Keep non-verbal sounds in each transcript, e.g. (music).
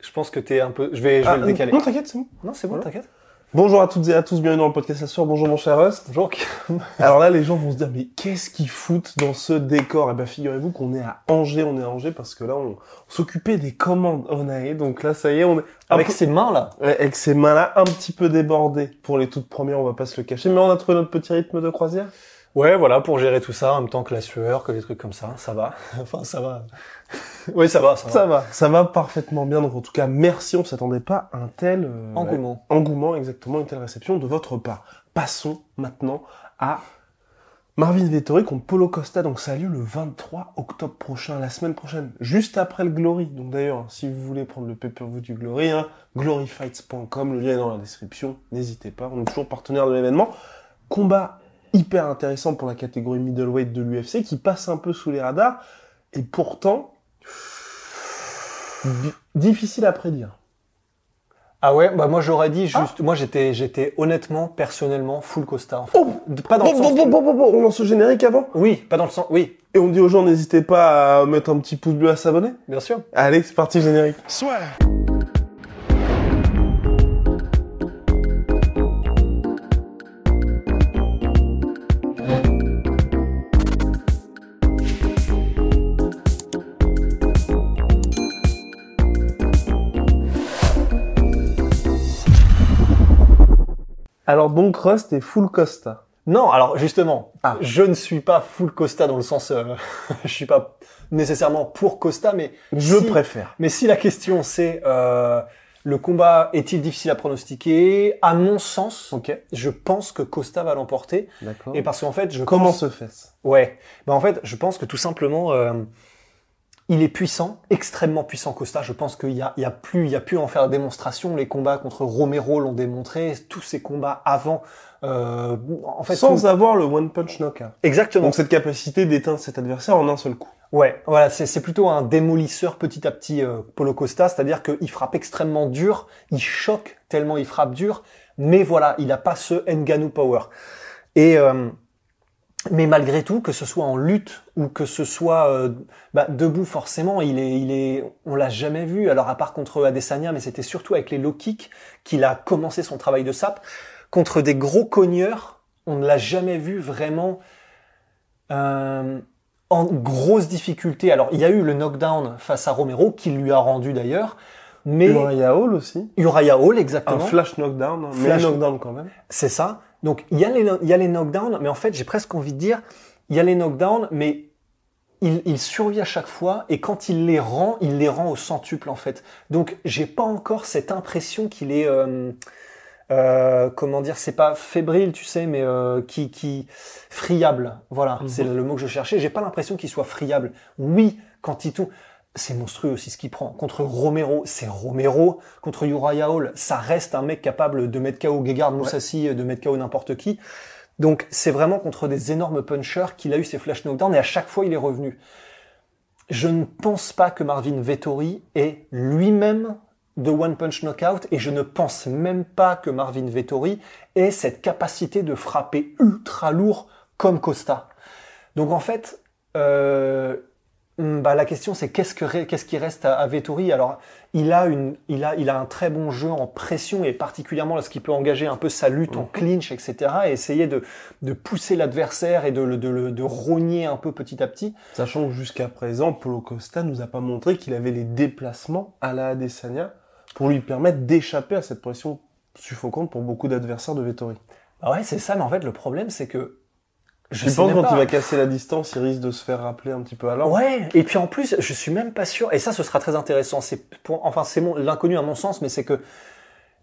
Je pense que t'es un peu. Je vais, je vais Ah, le décaler. Non, t'inquiète, c'est bon. Non, c'est bon, Voilà. t'inquiète. Bonjour à toutes et à tous, bienvenue dans le podcast Sueur. Bonjour mon cher Rust. Bonjour. (laughs) Alors là, les gens vont se dire, mais qu'est-ce qu'ils foutent dans ce décor? Eh ben, figurez-vous qu'on est à Angers, on est à Angers parce que là, on, on s'occupait des commandes Onae. Donc là, ça y est, on est Avec peu- ses mains là. Ouais, avec ces mains-là un petit peu débordées pour les toutes premières, on va pas se le cacher. Mais on a trouvé notre petit rythme de croisière. Ouais, voilà, pour gérer tout ça en même temps que la sueur, que les trucs comme ça, ça va. (laughs) Enfin, ça va. Oui, ça va, ça va. Ça va, ça va parfaitement bien. Donc en tout cas, merci, on s'attendait pas à un tel... euh, Engouement. engouement, exactement, une telle réception de votre part. Passons maintenant à Marvin Vettori contre Polo Costa. Donc ça a lieu le 23 octobre prochain, la semaine prochaine, juste après le Glory. Donc d'ailleurs, si vous voulez prendre le pay-per-view du Glory, hein, gloryfights.com, le lien est dans la description, n'hésitez pas, on est toujours partenaire de l'événement. Combat hyper intéressant pour la catégorie middleweight de l'UFC qui passe un peu sous les radars et pourtant difficile à prédire. Ah ouais, bah moi j'aurais dit juste. Moi j'étais, j'étais honnêtement, personnellement, full Costa. En fait. Oh De- pas dans le Bon, sens. bon, bon, bon, bon, on lance le générique avant Oui, pas dans le sens. Oui, Et on dit aux gens, n'hésitez pas à mettre un petit pouce bleu à s'abonner. bien sûr. Allez, c'est parti, générique. Alors donc, Rust est full Costa. Non, alors justement, Ah. je ne suis pas full Costa dans le sens. euh, (laughs) je suis pas nécessairement pour Costa, mais Je si- préfère. Mais si la question c'est euh, le combat est-il difficile à pronostiquer? À mon sens, Ok. je pense que Costa va l'emporter. D'accord. Et parce qu'en fait, je Comment pense... se fait-ce? Ouais. Ben en fait, je pense que tout simplement, euh, il est puissant, extrêmement puissant Costa. Je pense qu'il y a, il y a plus, il y a plus à en faire la démonstration. Les combats contre Romero l'ont démontré. Tous ces combats avant, euh, en fait, Sans tout- avoir le one punch knockout. exactement. Donc cette capacité d'éteindre cet adversaire en un seul coup. Ouais, voilà, c'est plutôt un démolisseur petit à petit euh, Polo Costa, c'est-à-dire qu'il frappe extrêmement dur, il choque tellement il frappe dur, mais voilà, il n'a pas ce Ngannou power. Et euh, mais malgré tout, que ce soit en lutte ou que ce soit euh, bah, debout, forcément, il est, il est, on l'a jamais vu. Alors à part contre Adesanya, mais c'était surtout avec les low kicks qu'il a commencé son travail de sap. Contre des gros cogneurs, on ne l'a jamais vu vraiment. Euh, en grosse difficulté. Alors, il y a eu le knockdown face à Romero, qui lui a rendu d'ailleurs, mais Uriah Hall aussi. Uriah Hall, Un exactement. flash knockdown, mais Flash- un knockdown quand même. C'est ça. Donc, il y, a les, il y a les knockdowns, mais en fait, j'ai presque envie de dire, il y a les knockdowns, mais il, il survit à chaque fois, et quand il les rend, il les rend au centuple, en fait. Donc, j'ai pas encore cette impression qu'il est... euh, euh, comment dire, c'est pas fébrile, tu sais, mais euh, qui, qui friable. Voilà, Mhm. c'est le mot que je cherchais. J'ai pas l'impression qu'il soit friable. Oui, quand il tout, c'est monstrueux aussi ce qu'il prend. Contre Romero, c'est Romero. Contre Uriah Hall, ça reste un mec capable de mettre KO Gegard Moussassi, de mettre KO n'importe qui. Donc c'est vraiment contre des énormes punchers qu'il a eu ses flash knockdowns et à chaque fois il est revenu. Je ne pense pas que Marvin Vettori est lui-même de One Punch Knockout et je ne pense même pas que Marvin Vettori ait cette capacité de frapper ultra lourd comme Costa. Donc en fait, euh, bah, la question c'est qu'est-ce que qu'est-ce qui reste à, à Vettori? Alors il a une il a il a un très bon jeu en pression et particulièrement lorsqu'il peut engager un peu sa lutte en clinch etc et essayer de de pousser l'adversaire et de le de le de rogner un peu petit à petit. Sachant que jusqu'à présent, Polo Costa nous a pas montré qu'il avait les déplacements à la Adesanya pour lui permettre d'échapper à cette pression suffocante pour beaucoup d'adversaires de Vettori. Bah ouais c'est ça mais en fait le problème c'est que je Je sais quand pas. il va casser la distance, il risque de se faire rappeler un petit peu à l'ordre? Ouais, et puis en plus, je suis même pas sûr, et ça ce sera très intéressant, c'est pour, enfin c'est mon, l'inconnu à mon sens, mais c'est que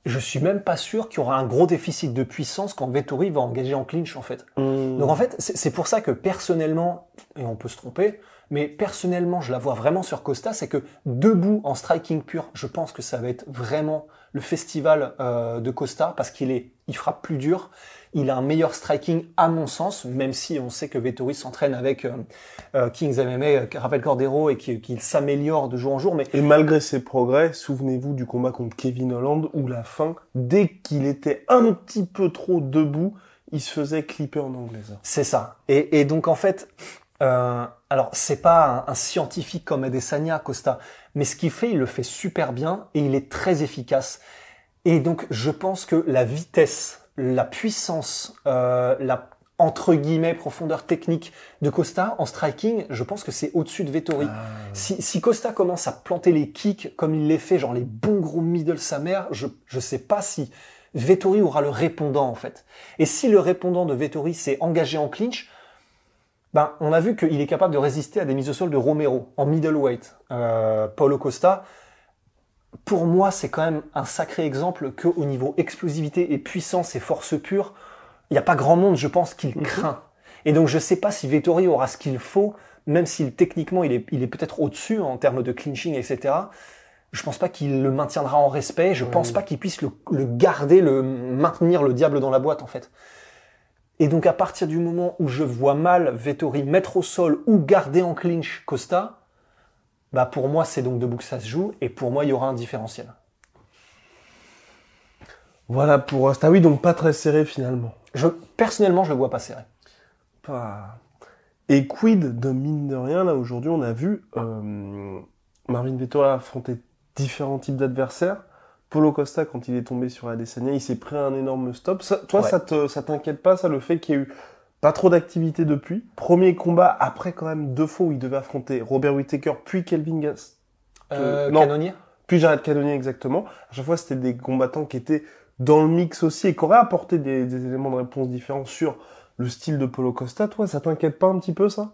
je suis même pas sûr qu'il y aura un gros déficit de puissance quand Vettori va engager en clinch en fait. Hum. Donc en fait, c'est c'est pour ça que personnellement, et on peut se tromper, mais personnellement, je la vois vraiment sur Costa, c'est que debout en striking pur, je pense que ça va être vraiment le festival euh, de Costa parce qu'il est, il frappe plus dur, il a un meilleur striking à mon sens, même si on sait que Vettori s'entraîne avec euh, euh, Kings MMA, euh, Rafael Cordero et qu'il s'améliore de jour en jour, mais Et malgré ses progrès, souvenez-vous du combat contre Kevin Holland où la fin, dès qu'il était un petit peu trop debout, il se faisait clipper en anglaise. C'est ça. Et, et donc en fait, euh, alors c'est pas un, un scientifique comme Adesanya Costa, mais ce qu'il fait, il le fait super bien et il est très efficace. Et donc je pense que la vitesse, la puissance, euh, la entre guillemets profondeur technique de Costa en striking, je pense que c'est au-dessus de Vettori. Si, si Costa commence à planter les kicks comme il les fait, genre les bons gros middle sa mère, je je sais pas si Vettori aura le répondant en fait. Et si le répondant de Vettori s'est engagé en clinch, ben on a vu qu'il est capable de résister à des mises au sol de Romero en middleweight. Euh, Paulo Costa, pour moi, c'est quand même un sacré exemple que au niveau explosivité et puissance et force pure, il n'y a pas grand monde, je pense, qui le craint. Et donc, je sais pas si Vettori aura ce qu'il faut, même s'il techniquement il est, il est peut-être au-dessus en termes de clinching, etc. Je pense pas qu'il le maintiendra en respect. Je pense pas qu'il puisse le, le garder, le maintenir le diable dans la boîte, en fait. Et donc, à partir du moment où je vois mal Vettori mettre au sol ou garder en clinch Costa, bah pour moi, c'est donc debout que ça se joue, et pour moi, il y aura un différentiel. Voilà pour Asta. Oui, donc pas très serré finalement. Je, personnellement, je le vois pas serré. Pas... Et quid de mine de rien, là aujourd'hui on a vu euh, Marvin Vettori affronter différents types d'adversaires. Polo Costa, quand il est tombé sur Adesanya, il s'est pris un énorme stop. Ça- toi, Ouais. ça te, ça t'inquiète pas, ça, le fait qu'il y ait eu pas trop d'activité depuis Premier combat, après quand même deux fois où il devait affronter Robert Whittaker, puis Kelvin Gas, Euh, non. Canonnier puis Jared Cannonier exactement. À chaque fois, c'était des combattants qui étaient dans le mix aussi et qui auraient apporté des, des éléments de réponse différents sur le style de Polo Costa. Toi, ça t'inquiète pas un petit peu, ça?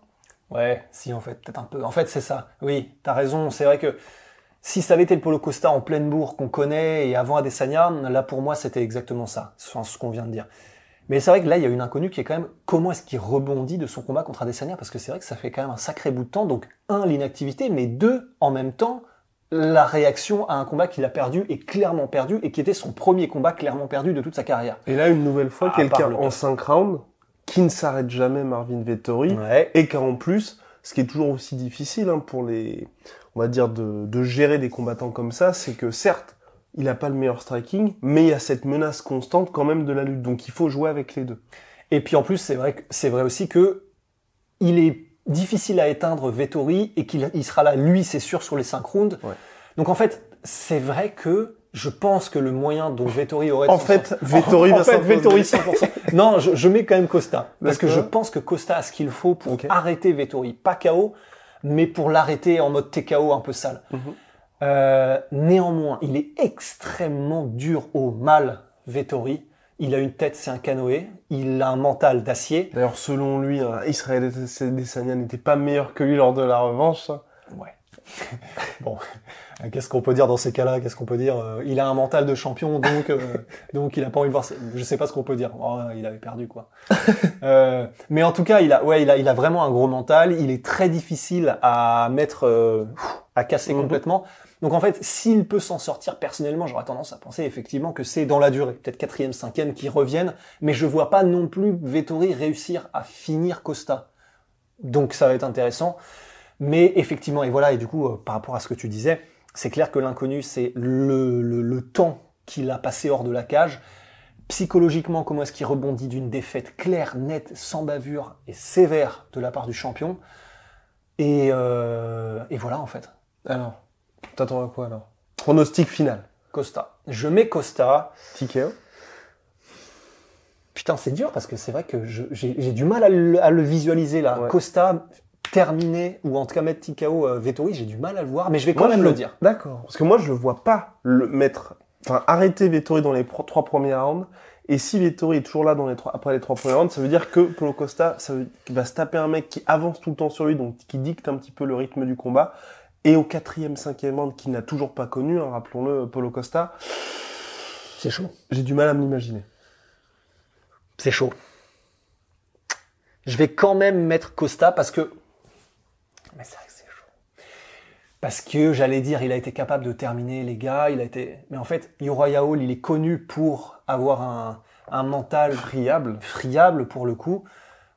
Ouais, si, en fait, peut-être un peu. En fait, c'est ça. Oui, t'as raison. C'est vrai que si ça avait été le Polo Costa en pleine bourre qu'on connaît et avant Adesanya, là, pour moi, c'était exactement ça. Ce qu'on vient de dire. Mais c'est vrai que là, il y a une inconnue qui est quand même comment est-ce qu'il rebondit de son combat contre Adesanya? Parce que c'est vrai que ça fait quand même un sacré bout de temps. Donc, un, l'inactivité, mais deux, en même temps, la réaction à un combat qu'il a perdu et clairement perdu et qui était son premier combat clairement perdu de toute sa carrière. Et là, une nouvelle fois, quelqu'un en top. 5 rounds qui ne s'arrête jamais, Marvin Vettori, Ouais. et qu'en plus, ce qui est toujours aussi difficile hein, pour les, on va dire, de, de gérer des combattants comme ça, c'est que certes, il n'a pas le meilleur striking, mais il y a cette menace constante quand même de la lutte. Donc il faut jouer avec les deux. Et puis en plus, c'est vrai que c'est vrai aussi que il est difficile à éteindre Vettori et qu'il il sera là, lui, c'est sûr, sur les 5 rounds. Ouais. Donc en fait, c'est vrai que je pense que le moyen dont Vettori aurait En fait, Vettori (laughs) en, fait, s'imposer. Vettori 100%. non, je, je mets quand même Costa parce que je pense que Costa a ce qu'il faut pour arrêter Vettori, pas KO, mais pour l'arrêter en mode TKO un peu sale. Mhm. Euh, néanmoins, il est extrêmement dur au mal, Vettori. Il a une tête, c'est un canoë. Il a un mental d'acier. D'ailleurs, selon lui, hein, Israël Adesanya n'était pas meilleur que lui lors de la revanche. Ouais. (laughs) bon, qu'est-ce qu'on peut dire dans ces cas-là? Qu'est-ce qu'on peut dire? Euh, Il a un mental de champion, donc euh, (laughs) donc il a pas envie de voir. Je sais pas ce qu'on peut dire. Oh, il avait perdu quoi. (laughs) Euh, mais en tout cas, il a ouais, il a il a vraiment un gros mental. Il est très difficile à mettre euh, à casser Mhm. complètement. Donc en fait, s'il peut s'en sortir personnellement, j'aurais tendance à penser effectivement que c'est dans la durée, peut-être quatrième, cinquième qui reviennent, mais je vois pas non plus Vettori réussir à finir Costa. Donc ça va être intéressant. Mais effectivement, et voilà, et du coup, euh, par rapport à ce que tu disais, c'est clair que l'inconnu, c'est le, le, temps qu'il a passé hors de la cage. Psychologiquement, comment est-ce qu'il rebondit d'une défaite claire, nette, sans bavure et sévère de la part du champion? Et, euh, et voilà en fait. Alors, t'attends à quoi alors? Pronostic final. Costa. Je mets Costa. TKO Putain, c'est dur parce que c'est vrai que j'ai du mal à le, à le visualiser là. Ouais. Costa terminé ou en tout cas mettre TKO euh, Vettori, j'ai du mal à le voir, mais je vais quand Moi, même le dire. D'accord. Parce que moi, je le vois pas le mettre, enfin, arrêter Vettori dans les pro- trois premiers rounds. Et si Vettori est toujours là dans les trois, après les trois premiers rounds, ça veut dire que Polo Costa, ça veut- qu'il va se taper un mec qui avance tout le temps sur lui, donc qui dicte un petit peu le rythme du combat. Et au quatrième, cinquième round, qu'il n'a toujours pas connu, hein, rappelons-le, Polo Costa, C'est chaud. j'ai du mal à me l'imaginer. C'est chaud. Je vais quand même mettre Costa parce que. Mais c'est vrai que c'est chaud. Parce que j'allais dire, il a été capable de terminer les gars, il a été. Mais en fait, Uriah Hall, il est connu pour avoir un, un mental Friable. friable pour le coup.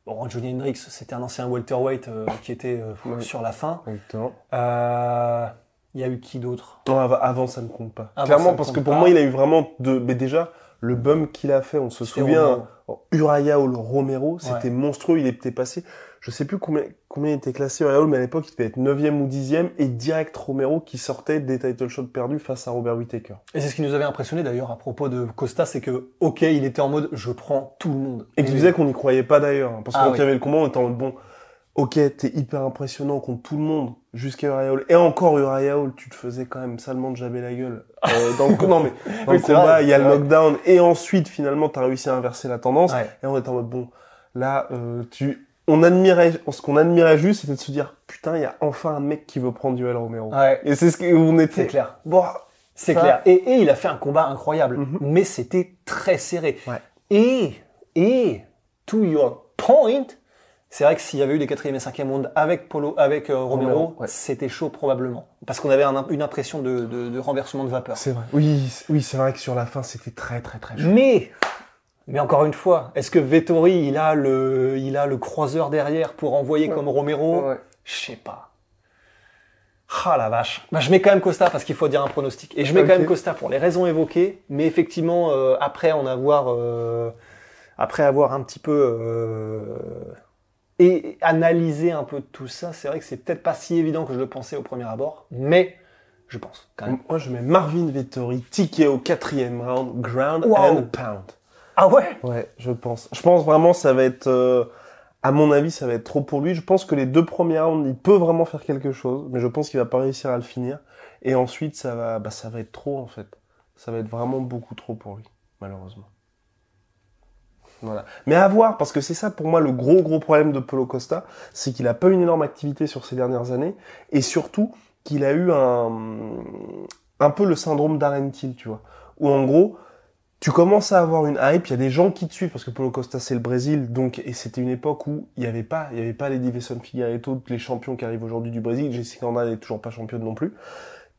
Bon, Johnny Hendricks, c'était un ancien welterweight euh, qui était euh, sur la fin. Exactement. Euh, Il y a eu qui d'autre? Non, avant, ça ne compte pas. Avant, Clairement, parce que pour pas. moi, il a eu vraiment de, mais déjà, le bum qu'il a fait, on se souvient, Romero. oh, Uriah Hall Romero, c'était Ouais. monstrueux, il était passé, je sais plus combien, combien il était classé Hall, mais à l'époque, il devait être 9e ou 10e, et direct Romero qui sortait des title shots perdus face à Robert Whittaker. Et c'est ce qui nous avait impressionné d'ailleurs à propos de Costa, c'est que, ok, il était en mode je prends tout le monde. Et qui disait qu'on n'y croyait pas d'ailleurs, hein, parce que Ah quand oui. il y avait le combat, on était en mode, bon, ok, t'es hyper impressionnant contre tout le monde, jusqu'à Uriah Hall. Et encore Uriah Hall, tu te faisais quand même salement jabber la gueule. Euh, dans le, (laughs) non, mais dans Oui, le c'est combat, vrai, il y a le vrai. knockdown, et ensuite, finalement, t'as réussi à inverser la tendance. Ouais. Et on était en mode, bon, là, euh, tu, on admirait, ce qu'on admirait juste, c'était de se dire, putain, il y a enfin un mec qui veut prendre Duel Romero. Ouais, Et c'est ce qu'on était. c'est clair. Bon, C'est clair. Et, et il a fait un combat incroyable, Mhm. mais c'était très serré. Ouais. Et, et, to your point, c'est vrai que s'il y avait eu des quatrième et cinquième rounds avec Polo, avec euh, Romero, Romero, ouais. c'était chaud probablement. Parce qu'on avait un- une impression de, de- de renversement de vapeur. c'est vrai. Oui, oui, c'est vrai que sur la fin, c'était très, très, très chaud. Mais, mais encore une fois, est-ce que Vettori, il a le, il a le croiseur derrière pour envoyer comme Romero? Ouais. Je sais pas. Ah la vache. Bah, je mets quand même Costa parce qu'il faut dire un pronostic. Et je mets quand même Costa pour les raisons évoquées. Mais effectivement, euh, après en avoir, euh, après avoir un petit peu euh, et analysé un peu tout ça, c'est vrai que c'est peut-être pas si évident que je le pensais au premier abord. Mais je pense quand même. Moi, je mets Marvin Vettori, ticket au quatrième round, ground Wow. and pound. Ah ouais? Ouais, je pense. Je pense vraiment ça va être, euh, à mon avis, ça va être trop pour lui. Je pense que les deux premiers rounds, il peut vraiment faire quelque chose, mais je pense qu'il va pas réussir à le finir. Et ensuite, ça va, bah, ça va être trop en fait. Ça va être vraiment beaucoup trop pour lui, malheureusement. Voilà. Mais à voir, parce que c'est ça pour moi le gros gros problème de Polo Costa, c'est qu'il a pas une énorme activité sur ces dernières années, et surtout qu'il a eu un, un peu le syndrome d'Aren Till, tu vois. Où en gros, tu commences à avoir une hype, il y a des gens qui te suivent parce que Paulo Costa c'est le Brésil, donc et c'était une époque où il y avait pas, il y avait pas les Divison Figueiredo, les champions qui arrivent aujourd'hui du Brésil, Jessica Andrade n'est toujours pas championne non plus.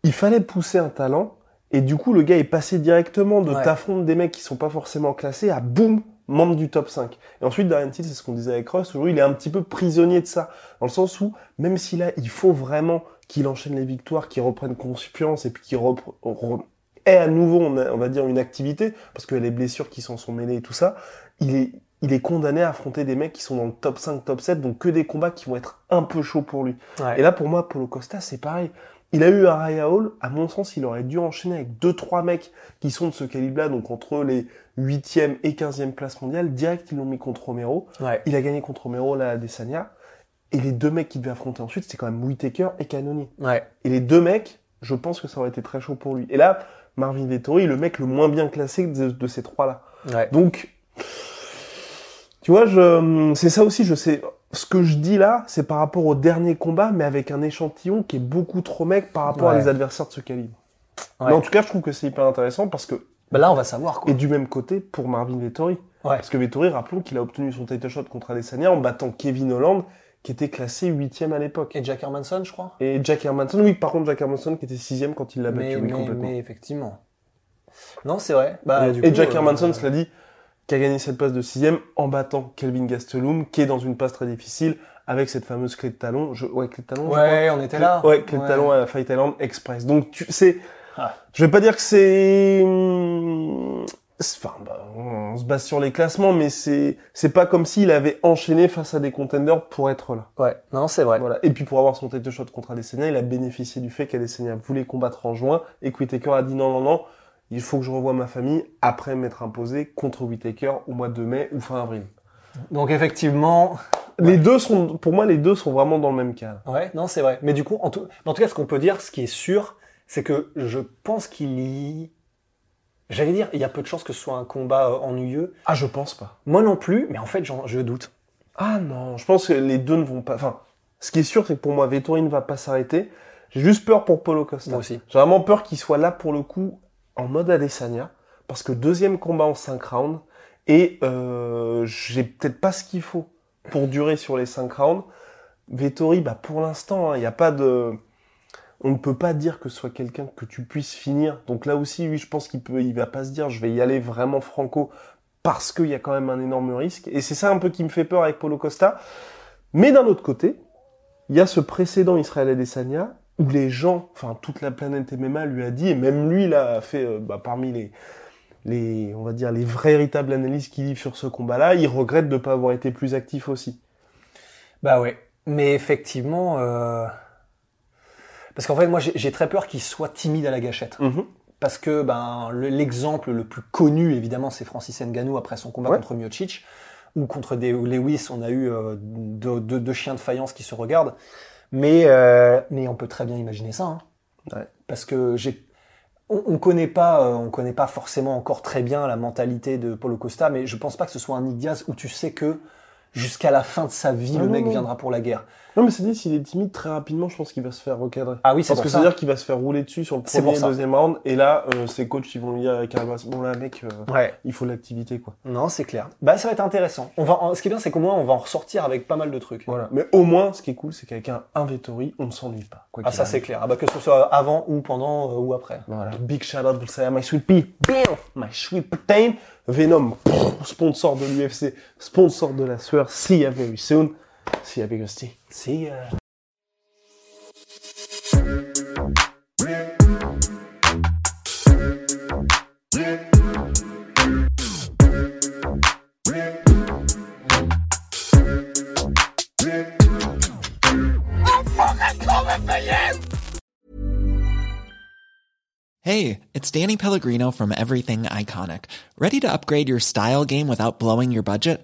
Il fallait pousser un talent et du coup le gars est passé directement de Ouais. t'affronter des mecs qui sont pas forcément classés à boum membre du top 5. Et ensuite Darren Till, c'est ce qu'on disait avec Ross, aujourd'hui il est un petit peu prisonnier de ça dans le sens où même si là il faut vraiment qu'il enchaîne les victoires, qu'il reprenne confiance et puis qu'il repre- re- ait à nouveau, on, a- on va dire, une activité, parce que les blessures qui s'en sont mêlées et tout ça, il est, il est condamné à affronter des mecs qui sont dans le top 5, top 7, donc que des combats qui vont être un peu chauds pour lui. Ouais. Et là, pour moi, Polo Costa, c'est pareil. Il a eu un Raya Hall, à mon sens, il aurait dû enchaîner avec deux, trois mecs qui sont de ce calibre-là, donc entre les 8e et 15e place mondiale. Direct, ils l'ont mis contre Romero. Ouais. Il a gagné contre Romero, là, à Desania. Et les deux mecs qu'il devait affronter ensuite, c'était quand même Whittaker et Cannonier. Ouais. Et les deux mecs, je pense que ça aurait été très chaud pour lui. Et là, Marvin Vettori, le mec le moins bien classé de, de ces trois-là. Ouais. Donc, tu vois, je, c'est ça aussi, je sais. Ce que je dis là, c'est par rapport au dernier combat, mais avec un échantillon qui est beaucoup trop mec par rapport à les adversaires de ce calibre. Ouais. Mais en tout cas, je trouve que c'est hyper intéressant parce que, Bah là, on va savoir quoi. et du même côté pour Marvin Vettori. Ouais. Parce que Vettori, rappelons qu'il a obtenu son title shot contre Adesanya en battant Kevin Holland, qui était classé huitième à l'époque. Et Jack Hermanson, je crois. Et Jack Hermanson, oui, par contre, Jack Hermanson qui était sixième quand il l'a battu, Mais, oui, mais, complètement. mais effectivement. Non, c'est vrai. Bah, et du et coup, Jack euh, Hermanson, cela dit, qui a gagné cette place de sixième en battant Kelvin Gastelum, qui est dans une passe très difficile, avec cette fameuse clé de talon. Je... Ouais, clé de talon. Ouais, on était là. Ouais, clé de talon à la Fight Island Express. Donc, tu sais, Ah. je vais pas dire que c'est hum, Enfin, bah, on se base sur les classements, mais c'est c'est pas comme s'il avait enchaîné face à des contenders pour être là. Ouais, non, c'est vrai. Voilà. Et puis pour avoir son title shot contre Adesanya, il a bénéficié du fait qu'Adesanya voulait combattre en juin et que Whitaker a dit non, non, non, il faut que je revoie ma famille après m'être imposé contre Whitaker au mois de mai ou fin avril. Donc effectivement, Les deux sont, pour moi, les deux sont vraiment dans le même cas. ouais, non, c'est vrai. Mais du coup, en tout, en tout cas, ce qu'on peut dire, ce qui est sûr, c'est que je pense qu'il y, j'allais dire, il y a peu de chances que ce soit un combat euh, ennuyeux. Ah, je pense pas. Moi non plus, mais en fait, j'en- je doute. Ah non, je pense que les deux ne vont pas. Enfin, ce qui est sûr, c'est que pour moi, Vettori ne va pas s'arrêter. J'ai juste peur pour Polo Costa. Moi aussi. J'ai vraiment peur qu'il soit là pour le coup en mode Adesanya, parce que deuxième combat en 5 rounds, et euh, j'ai peut-être pas ce qu'il faut pour durer sur les 5 rounds. Vettori, bah pour l'instant, hein, il n'y a pas de... On ne peut pas dire que ce soit quelqu'un que tu puisses finir. Donc là aussi, oui, je pense qu'il peut, il va pas se dire, je vais y aller vraiment franco, parce qu'il y a quand même un énorme risque. Et c'est ça un peu qui me fait peur avec Polo Costa. Mais d'un autre côté, il y a ce précédent Israël Adesanya où les gens, enfin toute la planète MMA lui a dit, et même lui là a fait euh, bah, parmi les, les, on va dire les véritables analyses qu'il livre sur ce combat-là, il regrette de ne pas avoir été plus actif aussi. Bah ouais. Mais effectivement, euh... parce qu'en fait, moi, j'ai très peur qu'il soit timide à la gâchette. Parce que ben le- l'exemple le plus connu, évidemment, c'est Francis Ngannou après son combat Ouais. contre Miocic, ou contre des Lewis, on a eu euh, deux, deux- deux chiens de faïence qui se regardent. Mais euh, mais on peut très bien imaginer ça. hein. Ouais. Parce que j'ai on, on connaît pas, euh, on connaît pas forcément encore très bien la mentalité de Paulo Costa, mais je pense pas que ce soit un Nick Diaz où tu sais que jusqu'à la fin de sa vie, le non, mec non. viendra pour la guerre. Non mais c'est dit, s'il est timide très rapidement, je pense qu'il va se faire recadrer. Ah oui, c'est Parce que ça. c'est-à-dire qu'il va se faire rouler dessus sur le C'est premier pour et ça. deuxième round, et là, euh, ses coachs, ils vont lui dire avec bon là mec, euh, Ouais. il faut l'activité quoi. Non, c'est clair. Bah, ça va être intéressant. On va, ce qui est bien, c'est qu'au moins, on va en ressortir avec pas mal de trucs. Voilà. Mais au moins, ce qui est cool, c'est qu'avec un, Vettori, on ne s'ennuie pas. quoi Ah, qu'il ça, arrive. c'est clair. Ah, bah, que ce soit avant ou pendant euh, ou après. Voilà. Big shout out pour ça, my sweet pea, bam, my sweet protein, Venom, pff, (laughs) sponsor de l'UFC, sponsor de la sueur, see ya very soon, see ya big hostie. C'est, euh, Hey, it's Danny Pellegrino from Everything Iconic. Ready to upgrade your style game without blowing your budget?